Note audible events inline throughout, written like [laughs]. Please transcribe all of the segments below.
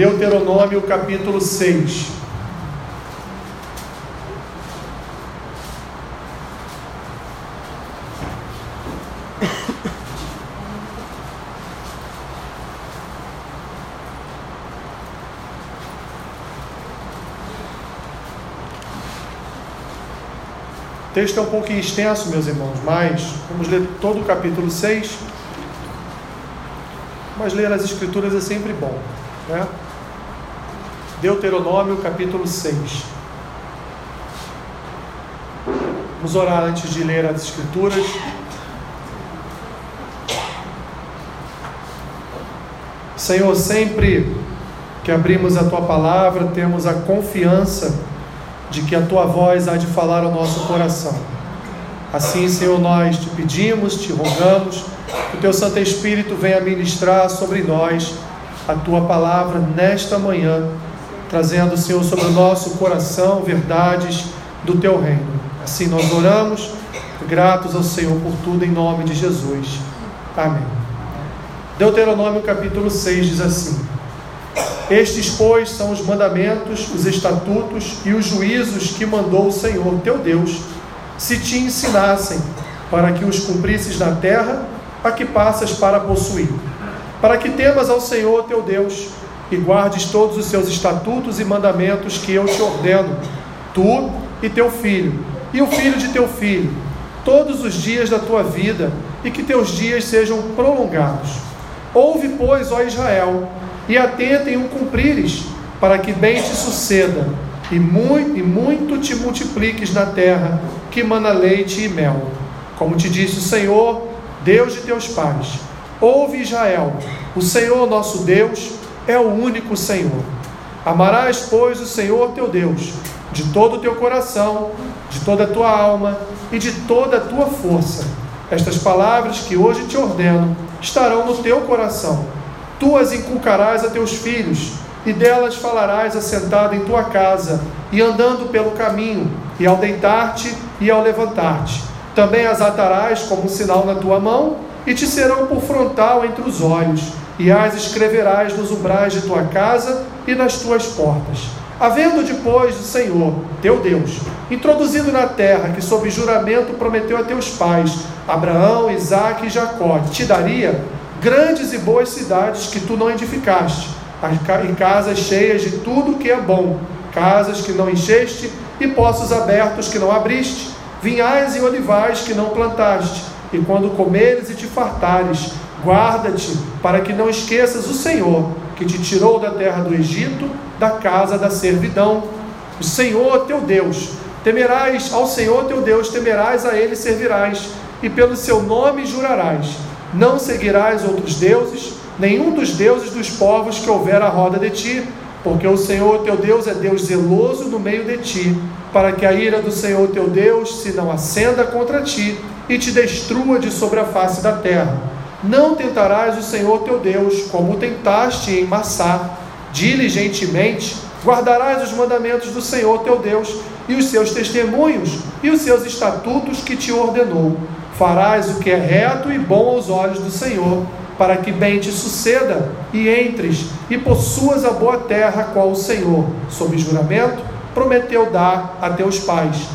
Deuteronômio capítulo 6. O texto é um pouquinho extenso, meus irmãos, mas vamos ler todo o capítulo 6. Mas ler as Escrituras é sempre bom. Né? Deuteronômio, capítulo 6. Vamos orar antes de ler as Escrituras. Senhor, sempre que abrimos a tua palavra, temos a confiança de que a tua voz há de falar ao nosso coração. Assim, Senhor, nós te pedimos, te rogamos, que o teu Santo Espírito venha ministrar sobre nós a tua palavra nesta manhã, trazendo, Senhor, sobre o nosso coração verdades do teu reino. Assim nós oramos, gratos ao Senhor por tudo, em nome de Jesus. Amém. Deuteronômio capítulo 6 diz assim: estes, pois, são os mandamentos, os estatutos e os juízos que mandou o Senhor teu Deus, se te ensinassem, para que os cumprisses na terra a que passas para possuir, para que temas ao Senhor teu Deus e guardes todos os seus estatutos e mandamentos que eu te ordeno, tu e teu filho, e o filho de teu filho, todos os dias da tua vida, e que teus dias sejam prolongados. Ouve, pois, ó Israel, e atenta em o cumprires, para que bem te suceda, e muito, e muito te multipliques na terra, que mana leite e mel. Como te disse o Senhor, Deus de teus pais. Ouve Israel, o Senhor nosso Deus é o único Senhor. Amarás, pois, o Senhor teu Deus, de todo o teu coração, de toda a tua alma e de toda a tua força. Estas palavras que hoje te ordeno estarão no teu coração Tu as inculcarás a teus filhos, e delas falarás assentado em tua casa, e andando pelo caminho, e ao deitar-te e ao levantar-te. Também as atarás como um sinal na tua mão, e te serão por frontal entre os olhos, e as escreverás nos umbrais de tua casa e nas tuas portas. Havendo depois o Senhor, teu Deus, introduzido na terra que sob juramento prometeu a teus pais, Abraão, Isaque e Jacó, te daria, grandes e boas cidades que tu não edificaste, e casas cheias de tudo que é bom, casas que não encheste, e poços abertos que não abriste, vinhais e olivais que não plantaste, e quando comeres e te fartares, guarda-te para que não esqueças o Senhor, que te tirou da terra do Egito, da casa da servidão. O Senhor teu Deus, temerás ao Senhor teu Deus, temerás a ele servirás, e pelo seu nome jurarás não seguirás outros deuses, nenhum dos deuses dos povos que houver à roda de ti, porque o Senhor teu Deus é Deus zeloso no meio de ti, para que a ira do Senhor teu Deus se não acenda contra ti e te destrua de sobre a face da terra. Não tentarás o Senhor teu Deus, como tentaste em Massá. Diligentemente guardarás os mandamentos do Senhor teu Deus e os seus testemunhos e os seus estatutos que te ordenou farás o que é reto e bom aos olhos do Senhor, para que bem te suceda e entres e possuas a boa terra, qual o Senhor, sob juramento, prometeu dar a teus pais,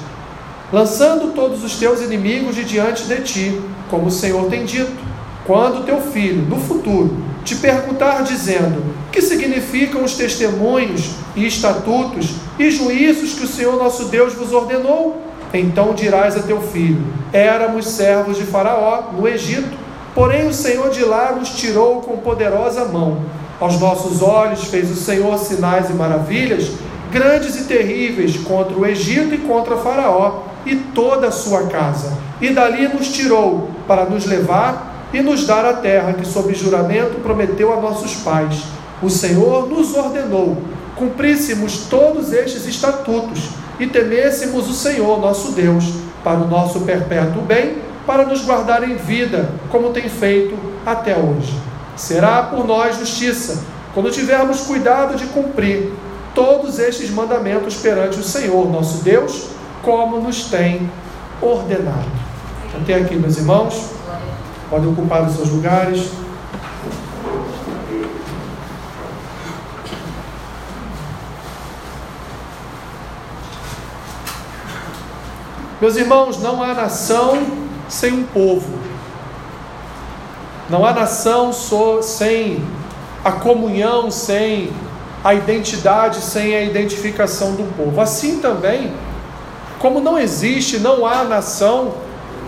lançando todos os teus inimigos de diante de ti, como o Senhor tem dito. Quando teu filho, no futuro, te perguntar, dizendo: Que significam os testemunhos e estatutos e juízos que o Senhor nosso Deus vos ordenou? Então dirás a teu filho: Éramos servos de Faraó no Egito, porém o Senhor de lá nos tirou com poderosa mão. Aos nossos olhos fez o Senhor sinais e maravilhas, grandes e terríveis, contra o Egito e contra Faraó e toda a sua casa. E dali nos tirou para nos levar e nos dar a terra que, sob juramento, prometeu a nossos pais. O Senhor nos ordenou cumpríssemos todos estes estatutos e temêssemos o Senhor nosso Deus, para o nosso perpétuo bem, para nos guardar em vida, como tem feito até hoje. Será por nós justiça, quando tivermos cuidado de cumprir todos estes mandamentos perante o Senhor nosso Deus, como nos tem ordenado. Até aqui, meus irmãos, Podem ocupar os seus lugares. Meus irmãos, não há nação sem um povo. Não há nação só sem a comunhão, sem a identidade, sem a identificação do povo. Assim também, como não existe, não há nação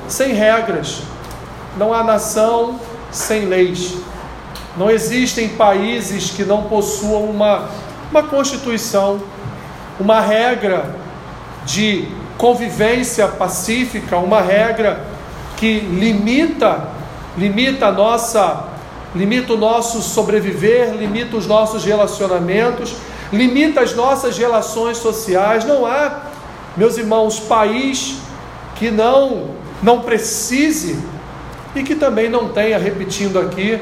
sem regras não há nação sem leis. Não existem países que não possuam uma, uma constituição, uma regra de convivência pacífica, uma regra que limita limita a nossa limita o nosso sobreviver, limita os nossos relacionamentos, limita as nossas relações sociais. Não há, meus irmãos, país que não não precise e que também não tenha, repetindo aqui,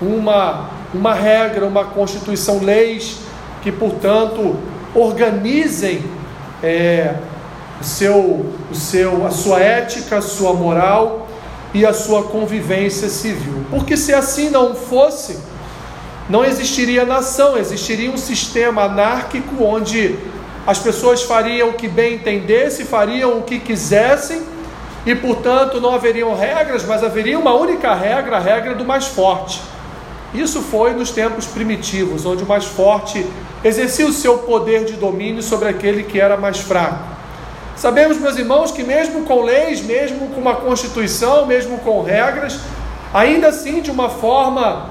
uma uma regra, uma constituição, leis que, portanto, organizem é, o seu, o seu, a sua ética, a sua moral e a sua convivência civil. Porque se assim não fosse, não existiria nação, existiria um sistema anárquico onde as pessoas fariam o que bem entendesse, fariam o que quisessem e, portanto, não haveriam regras, mas haveria uma única regra, a regra do mais forte. Isso foi nos tempos primitivos, onde o mais forte exercia o seu poder de domínio sobre aquele que era mais fraco. Sabemos, meus irmãos, que mesmo com leis, mesmo com uma constituição, mesmo com regras, ainda assim, de uma forma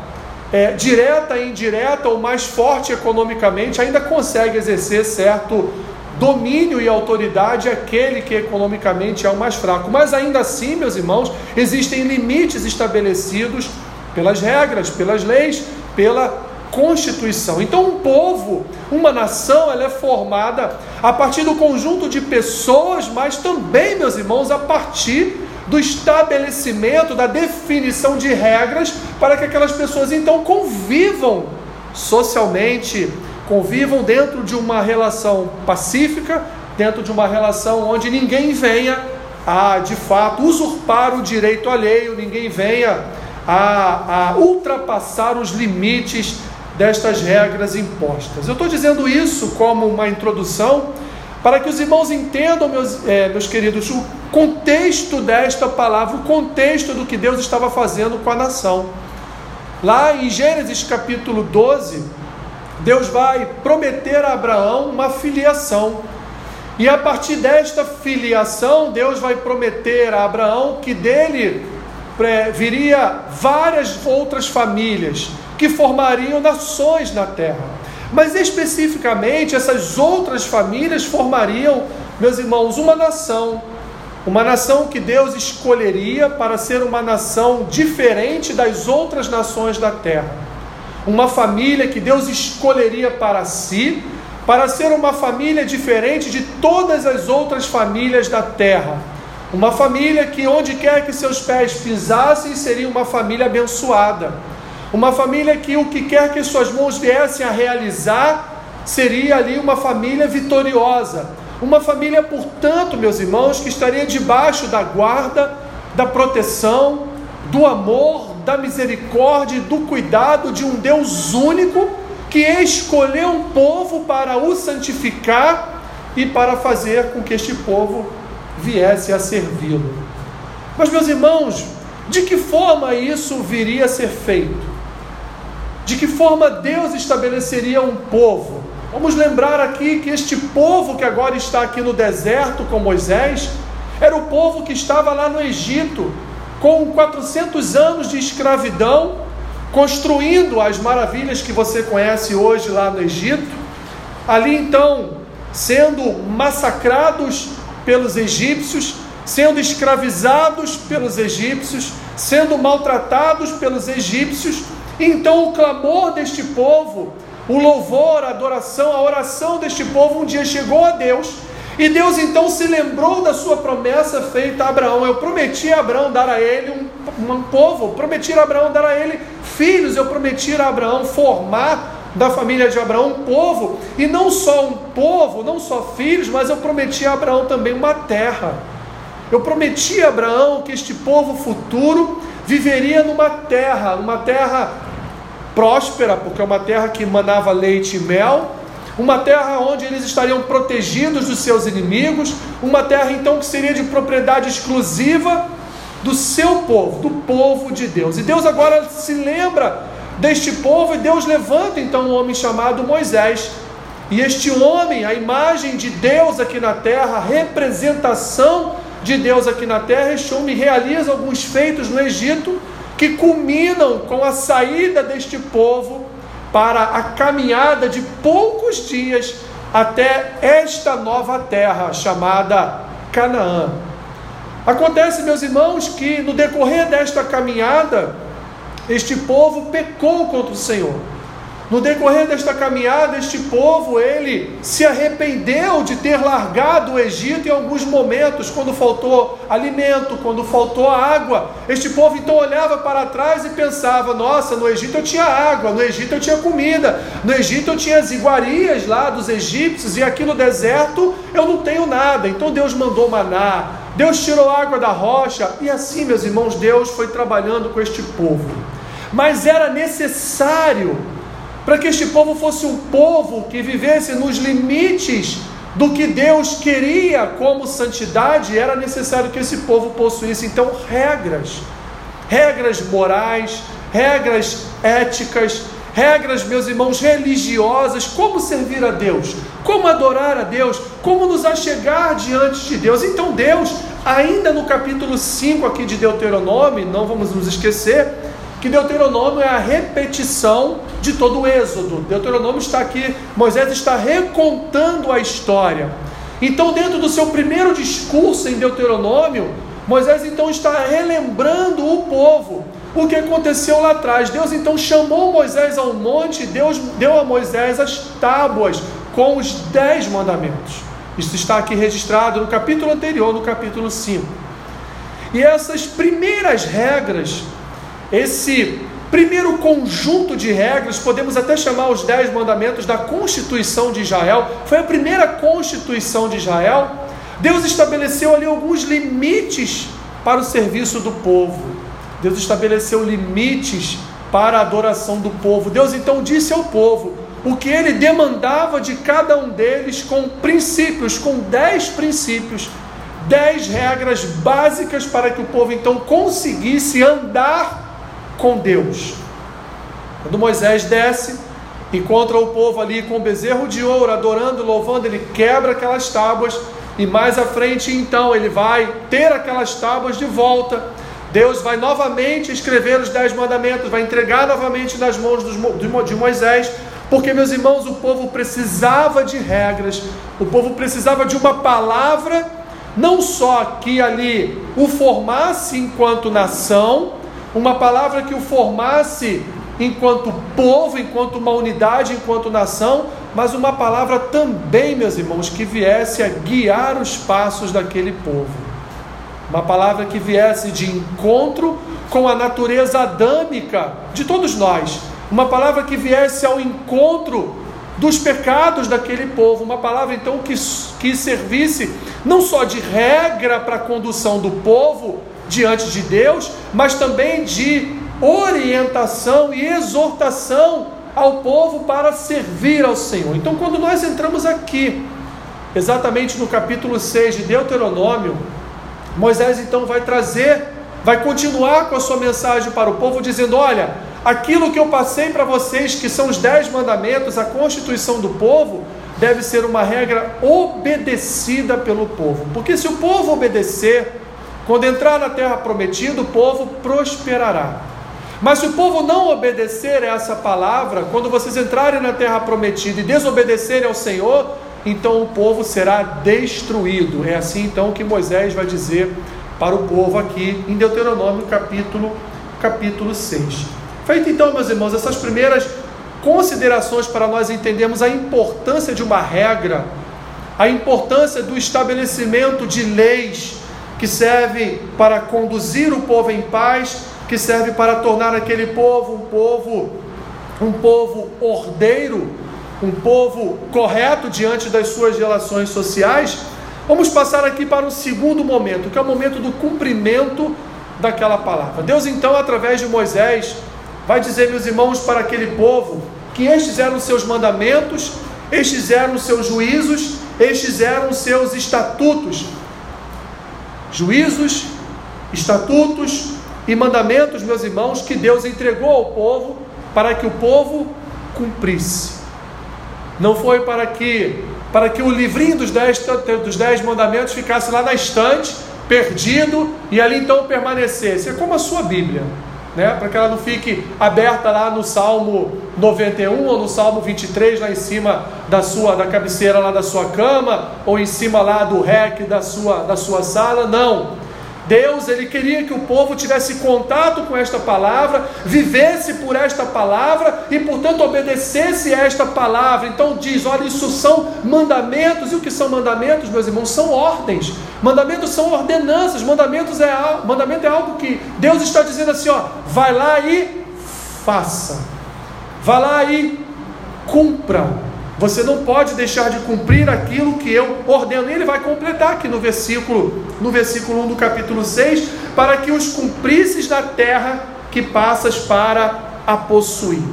é, direta e indireta, ou mais forte economicamente, ainda consegue exercer certo domínio e autoridade aquele que economicamente é o mais fraco. Mas ainda assim, meus irmãos, existem limites estabelecidos pelas regras, pelas leis, pela constituição. Então, um povo, uma nação, ela é formada a partir do conjunto de pessoas, mas também, meus irmãos, a partir do estabelecimento, da definição de regras para que aquelas pessoas então convivam socialmente, convivam dentro de uma relação pacífica, dentro de uma relação onde ninguém venha a, de fato, usurpar o direito alheio, ninguém venha a, a ultrapassar os limites destas regras impostas. Eu estou dizendo isso como uma introdução para que os irmãos entendam, meus, é, meus queridos, o contexto desta palavra, o contexto do que Deus estava fazendo com a nação. Lá em Gênesis capítulo 12, Deus vai prometer a Abraão uma filiação. E a partir desta filiação, Deus vai prometer a Abraão que dele viria várias outras famílias que formariam nações na terra. Mas especificamente, essas outras famílias formariam, meus irmãos, uma nação. Uma nação que Deus escolheria para ser uma nação diferente das outras nações da terra. Uma família que Deus escolheria para si, para ser uma família diferente de todas as outras famílias da terra. Uma família que, onde quer que seus pés pisassem, seria uma família abençoada uma família que o que quer que suas mãos viessem a realizar seria ali uma família vitoriosa. Uma família, portanto, meus irmãos, que estaria debaixo da guarda, da proteção, do amor, da misericórdia e do cuidado de um Deus único que escolheu um povo para o santificar e para fazer com que este povo viesse a servi-lo. Mas, meus irmãos, de que forma isso viria a ser feito? de que forma Deus estabeleceria um povo. Vamos lembrar aqui que este povo que agora está aqui no deserto com Moisés, era o povo que estava lá no Egito, com 400 anos de escravidão, construindo as maravilhas que você conhece hoje lá no Egito. Ali então, sendo massacrados pelos egípcios, sendo escravizados pelos egípcios, sendo maltratados pelos egípcios, então o clamor deste povo, o louvor, a adoração, a oração deste povo um dia chegou a Deus. E Deus então se lembrou da sua promessa feita a Abraão. Eu prometi a Abraão dar a ele um, um povo, prometi a Abraão dar a ele filhos, eu prometi a Abraão formar da família de Abraão um povo, e não só um povo, não só filhos, mas eu prometi a Abraão também uma terra. Eu prometi a Abraão que este povo futuro viveria numa terra, uma terra próspera, porque é uma terra que manava leite e mel, uma terra onde eles estariam protegidos dos seus inimigos, uma terra então que seria de propriedade exclusiva do seu povo, do povo de Deus. E Deus agora se lembra deste povo e Deus levanta então um homem chamado Moisés. E este homem, a imagem de Deus aqui na terra, a representação de Deus aqui na terra, este homem realiza alguns feitos no Egito que culminam com a saída deste povo para a caminhada de poucos dias até esta nova terra chamada Canaã. Acontece, meus irmãos, que no decorrer desta caminhada, este povo pecou contra o Senhor. No decorrer desta caminhada, este povo, ele se arrependeu de ter largado o Egito em alguns momentos, quando faltou alimento, quando faltou água. Este povo então olhava para trás e pensava: nossa, no Egito eu tinha água, no Egito eu tinha comida, no Egito eu tinha as iguarias lá dos egípcios, e aqui no deserto eu não tenho nada. Então Deus mandou maná, Deus tirou água da rocha, e assim, meus irmãos, Deus foi trabalhando com este povo. Mas era necessário para que este povo fosse um povo que vivesse nos limites do que Deus queria como santidade, era necessário que esse povo possuísse então regras, regras morais, regras éticas, regras, meus irmãos, religiosas, como servir a Deus, como adorar a Deus, como nos achegar diante de Deus. Então, Deus, ainda no capítulo 5 aqui de Deuteronômio, não vamos nos esquecer, que Deuteronômio é a repetição de todo o Êxodo. Deuteronômio está aqui, Moisés está recontando a história. Então, dentro do seu primeiro discurso em Deuteronômio, Moisés então está relembrando o povo o que aconteceu lá atrás. Deus então chamou Moisés ao monte, Deus deu a Moisés as tábuas com os dez mandamentos. Isso está aqui registrado no capítulo anterior, no capítulo 5. E essas primeiras regras esse primeiro conjunto de regras, podemos até chamar os dez mandamentos da Constituição de Israel, foi a primeira Constituição de Israel. Deus estabeleceu ali alguns limites para o serviço do povo. Deus estabeleceu limites para a adoração do povo. Deus então disse ao povo o que ele demandava de cada um deles com princípios, com dez princípios, dez regras básicas para que o povo então conseguisse andar com Deus. Quando Moisés desce, encontra o povo ali com o bezerro de ouro, adorando, louvando, ele quebra aquelas tábuas e mais à frente então ele vai ter aquelas tábuas de volta. Deus vai novamente escrever os dez mandamentos, vai entregar novamente nas mãos de Moisés, porque, meus irmãos, o povo precisava de regras, o povo precisava de uma palavra, não só que ali o formasse enquanto nação, uma palavra que o formasse enquanto povo, enquanto uma unidade, enquanto nação, mas uma palavra também, meus irmãos, que viesse a guiar os passos daquele povo. Uma palavra que viesse de encontro com a natureza adâmica de todos nós. Uma palavra que viesse ao encontro dos pecados daquele povo. Uma palavra então que, que servisse não só de regra para a condução do povo, diante de Deus, mas também de orientação e exortação ao povo para servir ao Senhor. Então, quando nós entramos aqui, exatamente no capítulo 6 de Deuteronômio, Moisés então vai trazer, vai continuar com a sua mensagem para o povo, dizendo: Olha, aquilo que eu passei para vocês, que são os dez mandamentos, a constituição do povo, deve ser uma regra obedecida pelo povo, porque se o povo obedecer, quando entrar na terra prometida, o povo prosperará. Mas se o povo não obedecer a essa palavra, quando vocês entrarem na terra prometida e desobedecerem ao Senhor, então o povo será destruído. É assim então que Moisés vai dizer para o povo aqui em Deuteronômio capítulo capítulo 6. Feito então, meus irmãos, essas primeiras considerações para nós entendermos a importância de uma regra, a importância do estabelecimento de leis que serve para conduzir o povo em paz, que serve para tornar aquele povo um povo um povo ordeiro, um povo correto diante das suas relações sociais. Vamos passar aqui para o segundo momento, que é o momento do cumprimento daquela palavra. Deus então, através de Moisés, vai dizer, meus irmãos, para aquele povo que estes eram seus mandamentos estes eram seus juízos, estes eram seus estatutos. Juízos, estatutos e mandamentos, meus irmãos, que Deus entregou ao povo para que o povo cumprisse. Não foi para que para que o livrinho dos dez, dos dez mandamentos ficasse lá na estante, perdido, e ali então permanecesse. É como a sua Bíblia né? para que ela não fique aberta lá no Salmo 91 ou no Salmo 23, lá em cima da sua da cabeceira lá da sua cama, ou em cima lá do rec da sua, da sua sala, não. Deus, ele queria que o povo tivesse contato com esta palavra, vivesse por esta palavra e, portanto, obedecesse a esta palavra. Então diz: olha, isso são mandamentos. E o que são mandamentos, meus irmãos? São ordens. Mandamentos são ordenanças. Mandamentos é, mandamento é algo que Deus está dizendo assim: ó, vai lá e faça. Vai lá e cumpra. Você não pode deixar de cumprir aquilo que eu ordeno. E ele vai completar aqui no versículo, no versículo 1 do capítulo 6, para que os cumprisses na terra que passas para a possuir.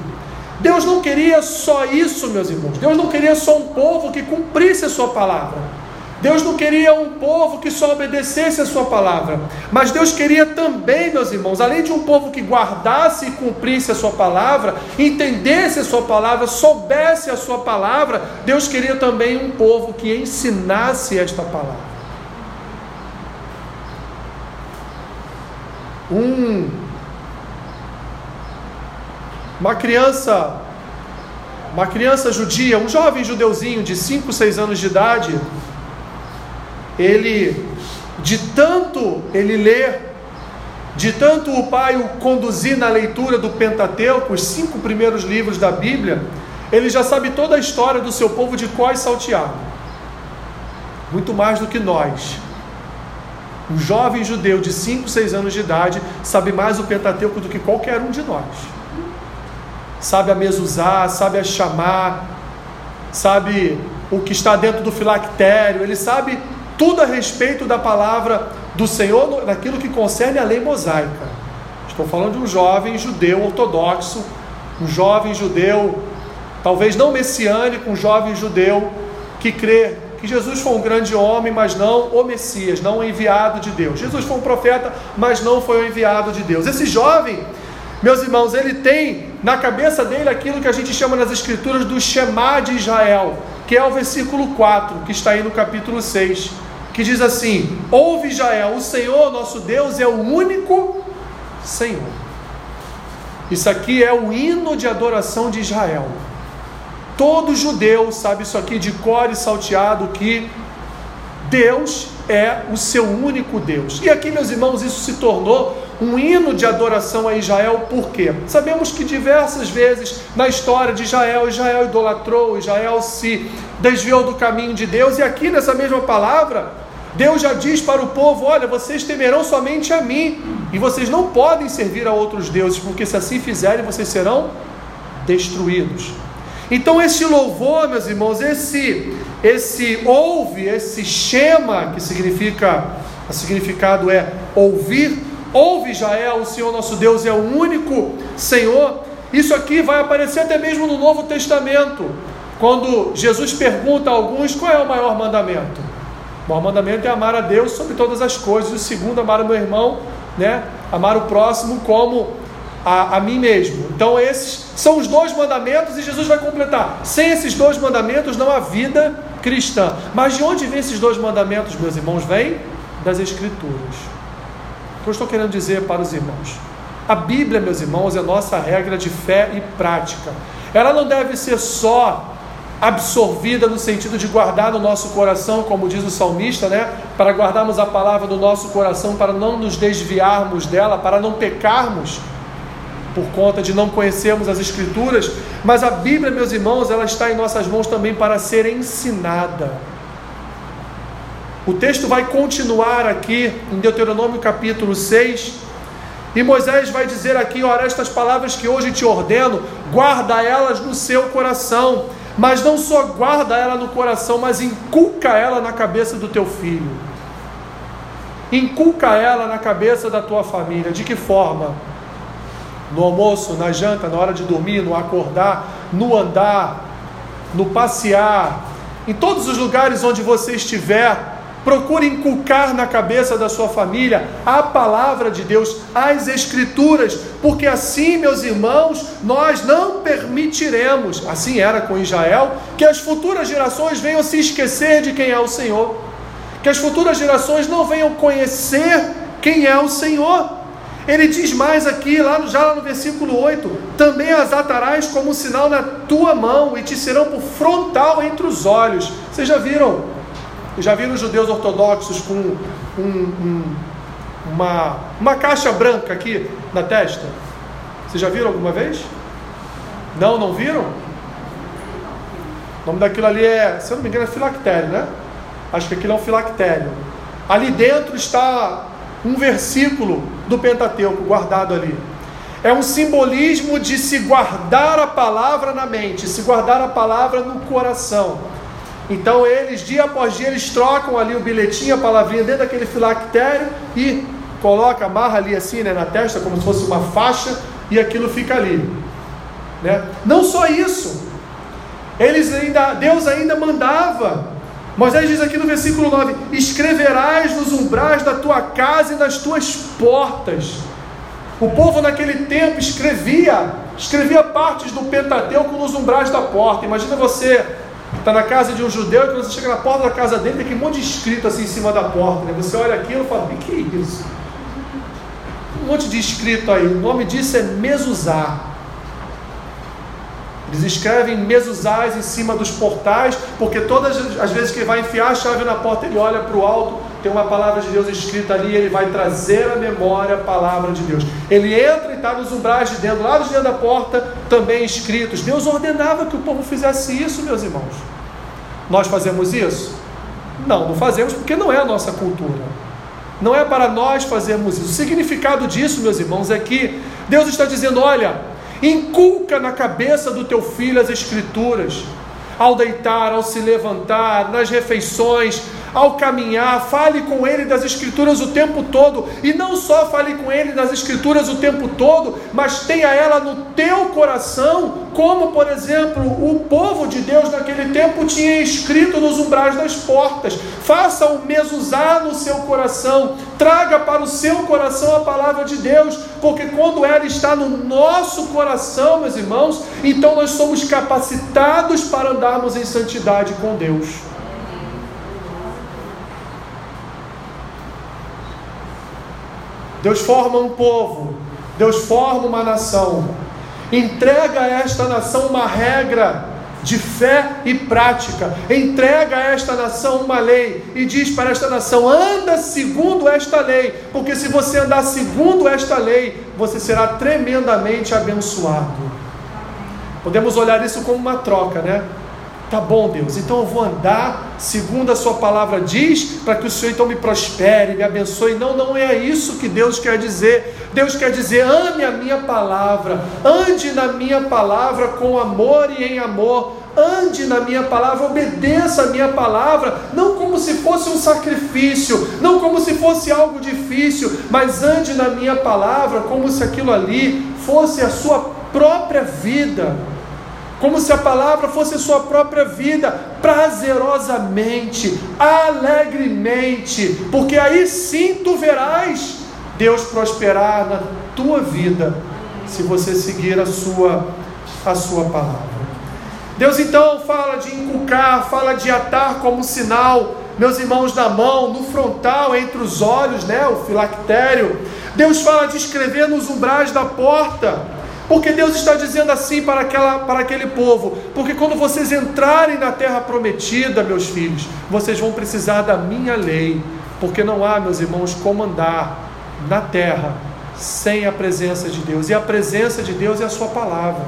Deus não queria só isso, meus irmãos. Deus não queria só um povo que cumprisse a sua palavra. Deus não queria um povo que só obedecesse a sua palavra, mas Deus queria também, meus irmãos, além de um povo que guardasse e cumprisse a sua palavra, entendesse a sua palavra, soubesse a sua palavra, Deus queria também um povo que ensinasse esta palavra. Um uma criança uma criança judia, um jovem judeuzinho de 5, 6 anos de idade, ele, de tanto ele ler, de tanto o pai o conduzir na leitura do Pentateuco, os cinco primeiros livros da Bíblia, ele já sabe toda a história do seu povo de qual salteado. Muito mais do que nós. Um jovem judeu de 5, 6 anos de idade sabe mais o Pentateuco do que qualquer um de nós. Sabe a mesuzar, sabe a chamar, sabe o que está dentro do filactério, ele sabe tudo a respeito da palavra do Senhor, naquilo que concerne a lei mosaica. Estou falando de um jovem judeu ortodoxo, um jovem judeu, talvez não messiânico, um jovem judeu que crê que Jesus foi um grande homem, mas não o Messias, não o enviado de Deus. Jesus foi um profeta, mas não foi o enviado de Deus. Esse jovem, meus irmãos, ele tem na cabeça dele aquilo que a gente chama nas Escrituras do Shema de Israel, que é o versículo 4, que está aí no capítulo 6 que diz assim: Ouve Israel, o Senhor nosso Deus é o único Senhor. Isso aqui é o hino de adoração de Israel. Todo judeu sabe isso aqui de cor e salteado que Deus é o seu único Deus. E aqui, meus irmãos, isso se tornou um hino de adoração a Israel, por quê? Sabemos que diversas vezes na história de Israel, Israel idolatrou, Israel se desviou do caminho de Deus, e aqui nessa mesma palavra, Deus já diz para o povo: olha, vocês temerão somente a mim, e vocês não podem servir a outros deuses, porque se assim fizerem, vocês serão destruídos. Então, esse louvor, meus irmãos, esse, esse ouve, esse chama, que significa, o significado é ouvir, ouve Israel, o Senhor nosso Deus é o único Senhor. Isso aqui vai aparecer até mesmo no Novo Testamento, quando Jesus pergunta a alguns qual é o maior mandamento. O maior mandamento é amar a Deus sobre todas as coisas. O segundo, amar o meu irmão, né? Amar o próximo como a, a mim mesmo. Então, esses são os dois mandamentos e Jesus vai completar. Sem esses dois mandamentos não há vida cristã. Mas de onde vem esses dois mandamentos, meus irmãos? Vem das Escrituras. O que eu estou querendo dizer para os irmãos? A Bíblia, meus irmãos, é nossa regra de fé e prática. Ela não deve ser só absorvida no sentido de guardar no nosso coração, como diz o salmista, né? Para guardarmos a palavra no nosso coração, para não nos desviarmos dela, para não pecarmos por conta de não conhecermos as escrituras, mas a Bíblia, meus irmãos, ela está em nossas mãos também para ser ensinada. O texto vai continuar aqui em Deuteronômio capítulo 6, e Moisés vai dizer aqui: Ora, estas palavras que hoje te ordeno, guarda elas no seu coração mas não só guarda ela no coração, mas inculca ela na cabeça do teu filho. Inculca ela na cabeça da tua família. De que forma? No almoço, na janta, na hora de dormir, no acordar, no andar, no passear, em todos os lugares onde você estiver, procure inculcar na cabeça da sua família a palavra de Deus, as Escrituras, porque assim, meus irmãos, nós não permitiremos, assim era com Israel, que as futuras gerações venham se esquecer de quem é o Senhor, que as futuras gerações não venham conhecer quem é o Senhor. Ele diz mais aqui, lá no, já lá no versículo 8: Também as atarás como um sinal na tua mão e te serão por frontal entre os olhos. Vocês já viram? Já viram os judeus ortodoxos com um, um, uma, uma caixa branca aqui na testa? Vocês já viram alguma vez? Não, não viram? O nome daquilo ali é, se eu não me engano, é filactério, né? Acho que aquilo é um filactério. Ali dentro está um versículo do Pentateuco guardado ali. É um simbolismo de se guardar a palavra na mente, se guardar a palavra no coração. Então eles, dia após dia, eles trocam ali o bilhetinho, a palavrinha dentro daquele filactério e coloca, amarra ali assim né, na testa, como se fosse uma faixa, e aquilo fica ali. Né? Não só isso, eles ainda, Deus ainda mandava Moisés diz aqui no versículo 9: Escreverás nos umbrais da tua casa e nas tuas portas. O povo naquele tempo escrevia, escrevia partes do Pentateuco nos umbrais da porta. Imagina você está na casa de um judeu e quando você chega na porta da casa dele tem aquele monte de escrito assim em cima da porta. Né? Você olha aquilo e fala: o que é isso? Um monte de escrito aí. O nome disso é mezuzá. Eles escrevem mesuzais em cima dos portais, porque todas as vezes que ele vai enfiar a chave na porta, ele olha para o alto, tem uma palavra de Deus escrita ali, ele vai trazer à memória a palavra de Deus. Ele entra e está nos umbrais de dentro, lá de dentro da porta, também escritos. Deus ordenava que o povo fizesse isso, meus irmãos. Nós fazemos isso? Não, não fazemos porque não é a nossa cultura. Não é para nós fazermos isso. O significado disso, meus irmãos, é que Deus está dizendo: olha, Inculca na cabeça do teu filho as Escrituras, ao deitar, ao se levantar, nas refeições, ao caminhar, fale com ele das Escrituras o tempo todo, e não só fale com ele das Escrituras o tempo todo, mas tenha ela no teu coração, como por exemplo o povo de Deus naquele tempo tinha escrito nos umbrais das portas. Faça o mesuzar no seu coração, traga para o seu coração a palavra de Deus, porque quando ela está no nosso coração, meus irmãos, então nós somos capacitados para andarmos em santidade com Deus. Deus forma um povo, Deus forma uma nação, entrega a esta nação uma regra de fé e prática, entrega a esta nação uma lei e diz para esta nação: anda segundo esta lei, porque se você andar segundo esta lei, você será tremendamente abençoado. Podemos olhar isso como uma troca, né? Tá bom, Deus, então eu vou andar segundo a Sua palavra diz, para que o Senhor então me prospere, me abençoe. Não, não é isso que Deus quer dizer. Deus quer dizer: ame a minha palavra, ande na minha palavra com amor e em amor. Ande na minha palavra, obedeça a minha palavra, não como se fosse um sacrifício, não como se fosse algo difícil, mas ande na minha palavra como se aquilo ali fosse a sua própria vida como se a palavra fosse sua própria vida, prazerosamente, alegremente, porque aí sim tu verás Deus prosperar na tua vida, se você seguir a sua, a sua palavra. Deus então fala de inculcar, fala de atar como sinal, meus irmãos, na mão, no frontal, entre os olhos, né, o filactério. Deus fala de escrever nos umbrais da porta. Porque Deus está dizendo assim para, aquela, para aquele povo: porque quando vocês entrarem na terra prometida, meus filhos, vocês vão precisar da minha lei, porque não há, meus irmãos, como andar na terra sem a presença de Deus, e a presença de Deus é a Sua palavra.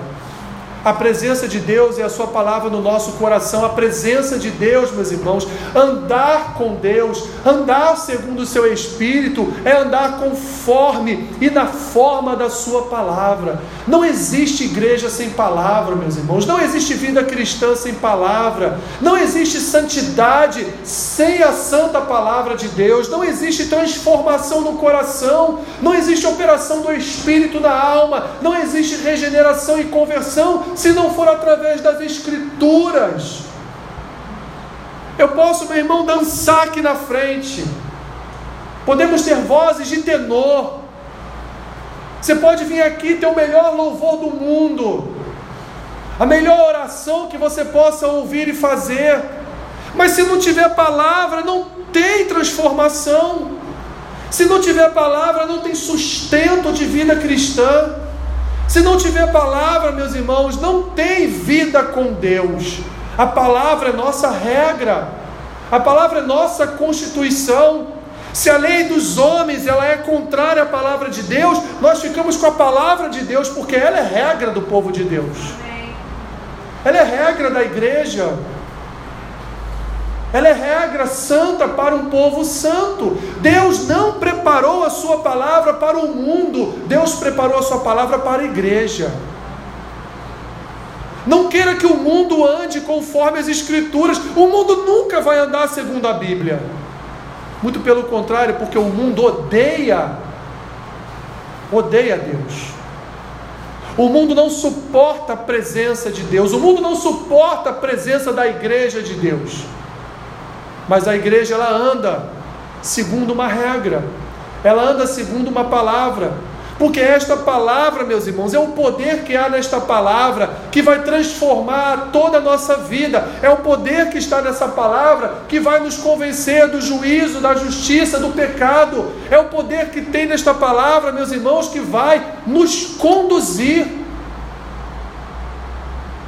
A presença de Deus e a Sua palavra no nosso coração, a presença de Deus, meus irmãos, andar com Deus, andar segundo o seu Espírito, é andar conforme e na forma da Sua palavra. Não existe igreja sem palavra, meus irmãos, não existe vida cristã sem palavra, não existe santidade sem a santa palavra de Deus, não existe transformação no coração, não existe operação do Espírito na alma, não existe regeneração e conversão se não for através das Escrituras. Eu posso, meu irmão, dançar aqui na frente. Podemos ter vozes de tenor. Você pode vir aqui ter o melhor louvor do mundo, a melhor oração que você possa ouvir e fazer. Mas se não tiver palavra, não tem transformação. Se não tiver palavra, não tem sustento de vida cristã. Se não tiver palavra, meus irmãos, não tem vida com Deus. A palavra é nossa regra. A palavra é nossa constituição. Se a lei dos homens ela é contrária à palavra de Deus, nós ficamos com a palavra de Deus porque ela é regra do povo de Deus. Ela é regra da igreja. Ela é regra santa para um povo santo. Deus não preparou a sua palavra para o mundo, Deus preparou a sua palavra para a igreja. Não queira que o mundo ande conforme as Escrituras. O mundo nunca vai andar segundo a Bíblia. Muito pelo contrário, porque o mundo odeia, odeia Deus. O mundo não suporta a presença de Deus. O mundo não suporta a presença da igreja de Deus. Mas a igreja ela anda segundo uma regra. Ela anda segundo uma palavra. Porque esta palavra, meus irmãos, é o poder que há nesta palavra que vai transformar toda a nossa vida. É o poder que está nessa palavra que vai nos convencer do juízo, da justiça, do pecado. É o poder que tem nesta palavra, meus irmãos, que vai nos conduzir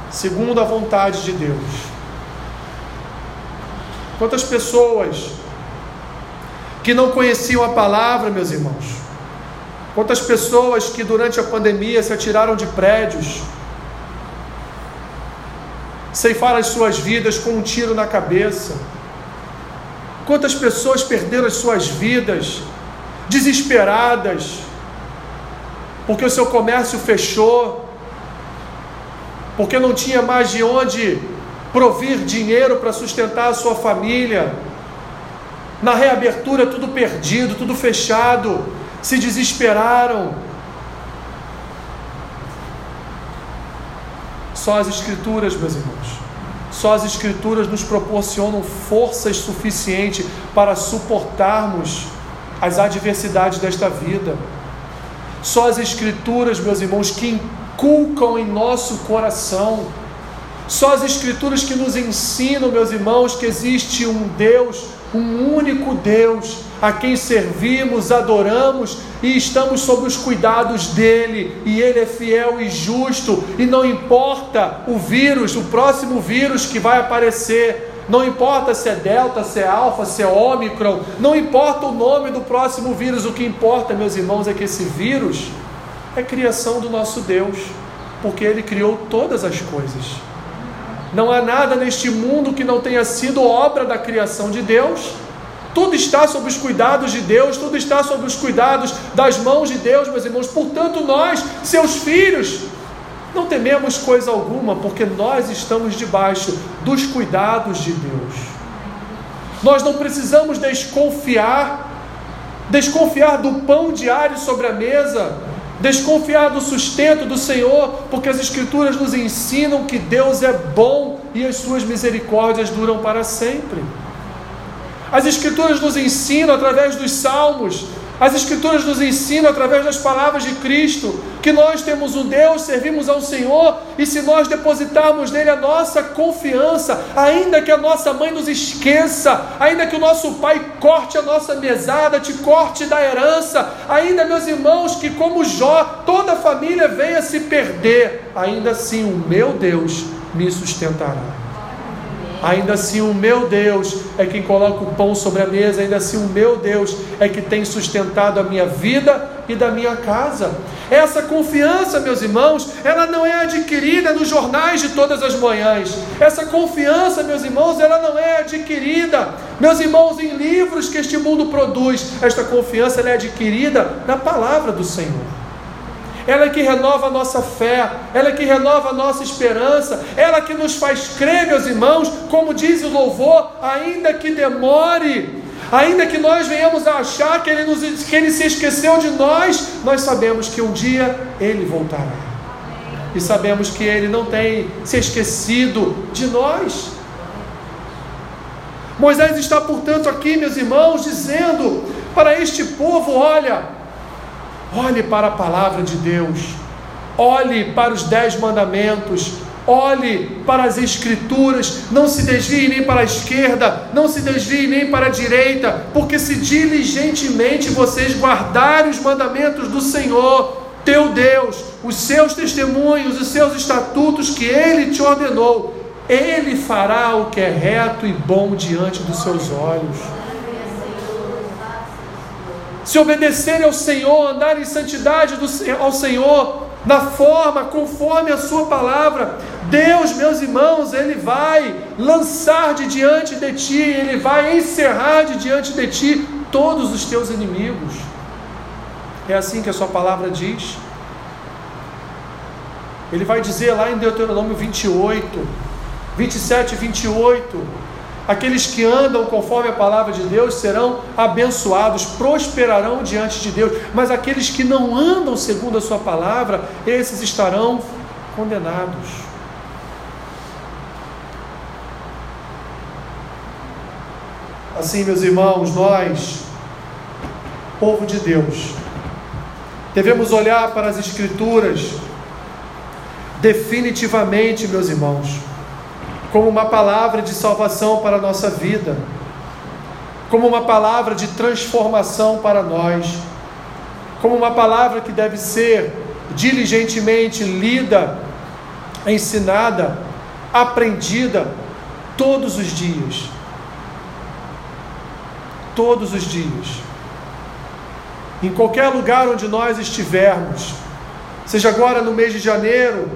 segundo a vontade de Deus. Quantas pessoas que não conheciam a palavra, meus irmãos, Quantas pessoas que durante a pandemia se atiraram de prédios, ceifaram as suas vidas com um tiro na cabeça. Quantas pessoas perderam as suas vidas desesperadas, porque o seu comércio fechou, porque não tinha mais de onde provir dinheiro para sustentar a sua família. Na reabertura, tudo perdido, tudo fechado se desesperaram. Só as Escrituras, meus irmãos, só as Escrituras nos proporcionam forças suficientes para suportarmos as adversidades desta vida. Só as Escrituras, meus irmãos, que inculcam em nosso coração. Só as Escrituras que nos ensinam, meus irmãos, que existe um Deus, um único Deus a quem servimos, adoramos e estamos sob os cuidados dele, e ele é fiel e justo, e não importa o vírus, o próximo vírus que vai aparecer, não importa se é delta, se é alfa, se é ômicron, não importa o nome do próximo vírus, o que importa, meus irmãos, é que esse vírus é criação do nosso Deus, porque ele criou todas as coisas. Não há nada neste mundo que não tenha sido obra da criação de Deus tudo está sob os cuidados de Deus, tudo está sob os cuidados das mãos de Deus, meus irmãos. Portanto, nós, seus filhos, não tememos coisa alguma, porque nós estamos debaixo dos cuidados de Deus. Nós não precisamos desconfiar, desconfiar do pão diário sobre a mesa, desconfiar do sustento do Senhor, porque as Escrituras nos ensinam que Deus é bom e as suas misericórdias duram para sempre. As Escrituras nos ensinam através dos salmos, as Escrituras nos ensinam através das palavras de Cristo que nós temos um Deus, servimos ao Senhor e se nós depositarmos nele a nossa confiança, ainda que a nossa mãe nos esqueça, ainda que o nosso pai corte a nossa mesada, te corte da herança, ainda, meus irmãos, que como Jó, toda a família venha se perder, ainda assim o meu Deus me sustentará. Ainda assim, o meu Deus é quem coloca o pão sobre a mesa, ainda assim, o meu Deus é que tem sustentado a minha vida e da minha casa. Essa confiança, meus irmãos, ela não é adquirida nos jornais de todas as manhãs. Essa confiança, meus irmãos, ela não é adquirida, meus irmãos, em livros que este mundo produz. Esta confiança é adquirida na palavra do Senhor ela é que renova a nossa fé, ela é que renova a nossa esperança, ela é que nos faz crer, meus irmãos, como diz o louvor, ainda que demore, ainda que nós venhamos a achar que ele, nos, que ele se esqueceu de nós, nós sabemos que um dia ele voltará. e sabemos que Ele não tem se esquecido de nós. Moisés está, portanto, aqui, meus irmãos, dizendo para este povo: olha, olhe para a palavra de Deus, olhe para os dez mandamentos, olhe para as Escrituras, não se desvie nem para a esquerda, não se desvie nem para a direita, porque se diligentemente vocês guardarem os mandamentos do Senhor, teu Deus, os seus testemunhos, os seus estatutos que Ele te ordenou, Ele fará o que é reto e bom diante dos seus olhos. Se obedecerem ao Senhor, andar em santidade do, ao Senhor, na forma, conforme a Sua palavra, Deus, meus irmãos, Ele vai lançar de diante de ti, Ele vai encerrar de diante de ti todos os teus inimigos. É assim que a Sua palavra diz. Ele vai dizer lá em Deuteronômio 28, 27 e 28: aqueles que andam conforme a palavra de Deus serão abençoados, prosperarão diante de Deus, mas aqueles que não andam segundo a Sua palavra, esses estarão condenados. Assim, meus irmãos, nós, povo de Deus, devemos olhar para as Escrituras definitivamente, meus irmãos, como uma palavra de salvação para a nossa vida, como uma palavra de transformação para nós, como uma palavra que deve ser diligentemente lida, ensinada, aprendida todos os dias todos os dias. Em qualquer lugar onde nós estivermos, seja agora no mês de janeiro,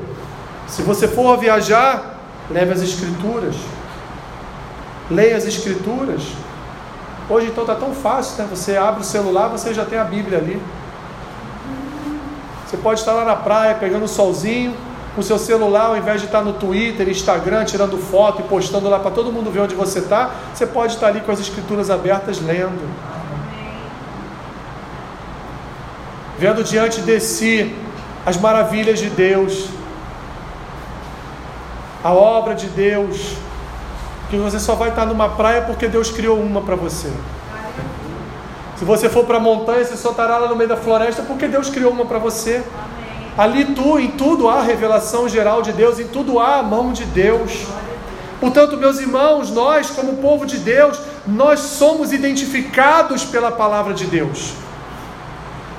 se você for viajar, leve as Escrituras, leia as Escrituras. Hoje então está tão fácil, né? Você abre o celular, você já tem a Bíblia ali. Você pode estar lá na praia pegando o solzinho, o seu celular, ao invés de estar no Twitter, Instagram, tirando foto e postando lá para todo mundo ver onde você está, você pode estar ali com as escrituras abertas lendo. Vendo diante de si as maravilhas de Deus, a obra de Deus, que você só vai estar numa praia porque Deus criou uma para você. Se você for para a montanha, você só estará lá no meio da floresta porque Deus criou uma para você. Ali tu, em tudo há revelação geral de Deus, em tudo há a mão de Deus. Portanto, meus irmãos, nós, como povo de Deus, nós somos identificados pela palavra de Deus.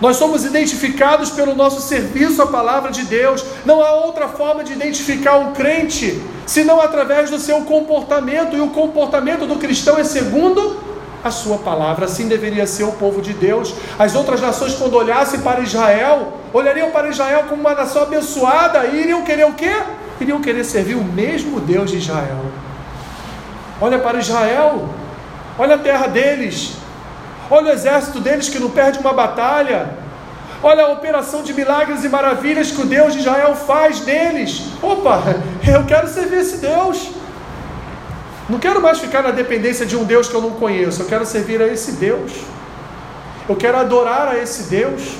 Nós somos identificados pelo nosso serviço à palavra de Deus. Não há outra forma de identificar um crente senão através do seu comportamento, e o comportamento do cristão é segundo a sua palavra. Assim deveria ser o povo de Deus. As outras nações, quando olhassem para Israel, olhariam para Israel como uma nação abençoada e iriam querer o quê? Iriam querer servir o mesmo Deus de Israel. Olha para Israel, olha a terra deles, olha o exército deles que não perde uma batalha. Olha a operação de milagres e maravilhas que o Deus de Israel faz neles. Opa, [laughs] eu quero servir esse Deus. Não quero mais ficar na dependência de um Deus que eu não conheço. Eu quero servir a esse Deus. Eu quero adorar a esse Deus.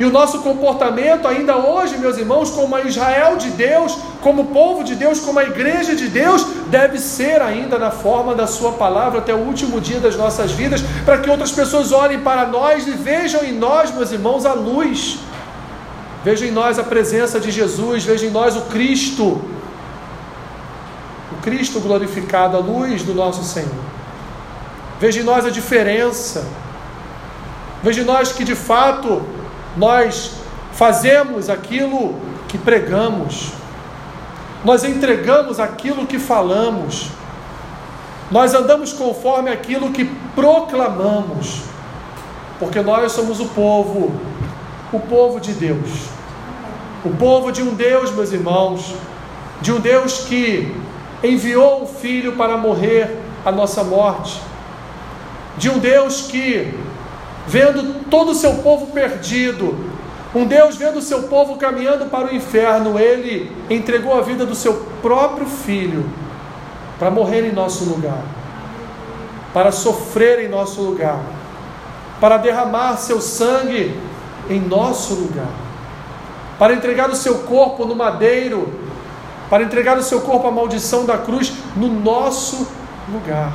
E o nosso comportamento, ainda hoje, meus irmãos, como a Israel de Deus, como povo de Deus, como a igreja de Deus, deve ser ainda na forma da Sua palavra até o último dia das nossas vidas, para que outras pessoas olhem para nós e vejam em nós, meus irmãos, a luz. Vejam em nós a presença de Jesus, vejam em nós o Cristo, Cristo glorificado, a luz do nosso Senhor. Veja em nós a diferença. Veja em nós que de fato nós fazemos aquilo que pregamos. Nós entregamos aquilo que falamos. Nós andamos conforme aquilo que proclamamos. Porque nós somos o povo, o povo de Deus. O povo de um Deus, meus irmãos, de um Deus que enviou o Filho para morrer a nossa morte, de um Deus que, vendo todo o seu povo perdido, um Deus vendo o seu povo caminhando para o inferno, ele entregou a vida do seu próprio filho para morrer em nosso lugar, para sofrer em nosso lugar, para derramar seu sangue em nosso lugar. para entregar o seu corpo no madeiro, para entregar o seu corpo à maldição da cruz no nosso lugar.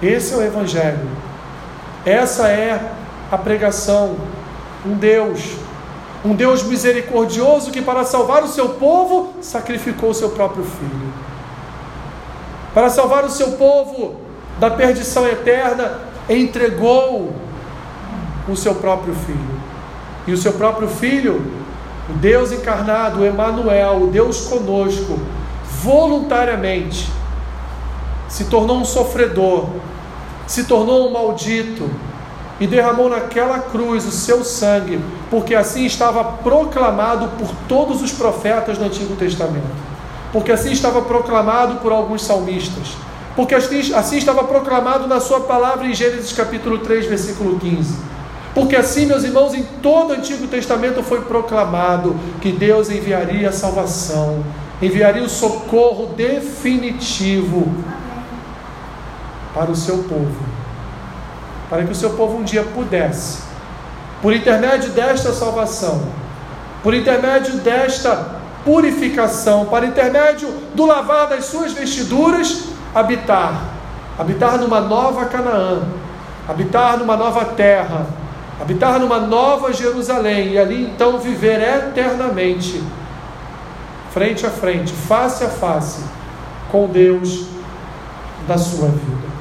Esse é o Evangelho. Essa é a pregação. Um Deus, um Deus misericordioso que, para salvar o seu povo, sacrificou o seu próprio filho. Para salvar o seu povo da perdição eterna, entregou o seu próprio filho. E o seu próprio filho, o Deus encarnado, o o Deus conosco, voluntariamente se tornou um sofredor, se tornou um maldito e derramou naquela cruz o seu sangue, porque assim estava proclamado por todos os profetas do Antigo Testamento, porque assim estava proclamado por alguns salmistas, porque assim, assim estava proclamado na sua palavra em Gênesis capítulo 3, versículo 15. Porque assim, meus irmãos, em todo o Antigo Testamento foi proclamado que Deus enviaria a salvação, enviaria o socorro definitivo para o seu povo, para que o seu povo um dia pudesse, por intermédio desta salvação, por intermédio desta purificação, para intermédio do lavar das suas vestiduras, habitar, habitar numa nova Canaã, habitar numa nova terra, habitar numa nova Jerusalém e ali então viver eternamente, frente a frente, face a face, com Deus da sua vida.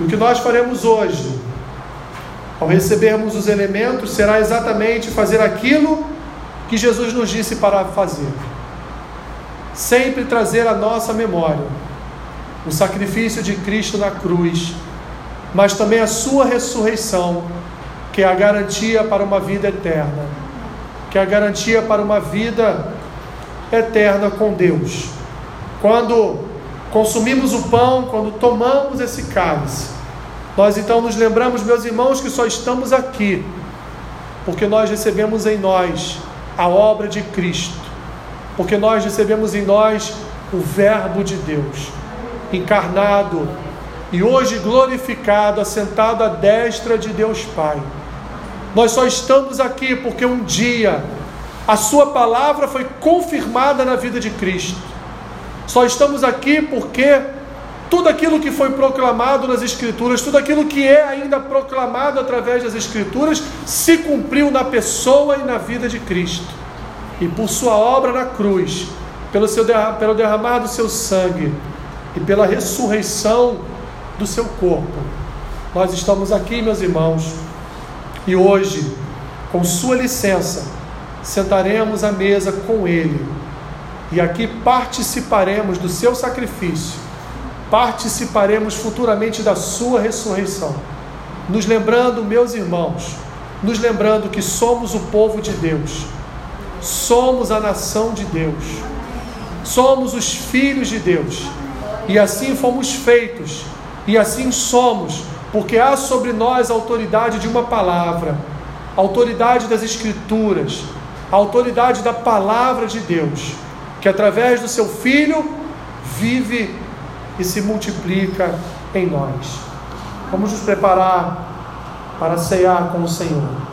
E o que nós faremos hoje, ao recebermos os elementos, será exatamente fazer aquilo que Jesus nos disse para fazer. Sempre trazer à nossa memória o sacrifício de Cristo na cruz, mas também a sua ressurreição, que é a garantia para uma vida eterna, que é a garantia para uma vida eterna com Deus. Quando consumimos o pão, quando tomamos esse cálice, nós então nos lembramos, meus irmãos, que só estamos aqui porque nós recebemos em nós a obra de Cristo, porque nós recebemos em nós o Verbo de Deus, encarnado e hoje glorificado, assentado à destra de Deus Pai. Nós só estamos aqui porque um dia a Sua palavra foi confirmada na vida de Cristo. Só estamos aqui porque tudo aquilo que foi proclamado nas Escrituras, tudo aquilo que é ainda proclamado através das Escrituras, se cumpriu na pessoa e na vida de Cristo. E por Sua obra na cruz, pelo, seu, pelo derramar do seu sangue e pela ressurreição do seu corpo, nós estamos aqui, meus irmãos, e hoje, com Sua licença, sentaremos à mesa com Ele e aqui participaremos do seu sacrifício, participaremos futuramente da sua ressurreição. Nos lembrando, meus irmãos, nos lembrando que somos o povo de Deus, somos a nação de Deus, somos os filhos de Deus, e assim fomos feitos, e assim somos, porque há sobre nós a autoridade de uma palavra, a autoridade das Escrituras, a autoridade da palavra de Deus que através do seu Filho vive e se multiplica em nós. Vamos nos preparar para cear com o Senhor.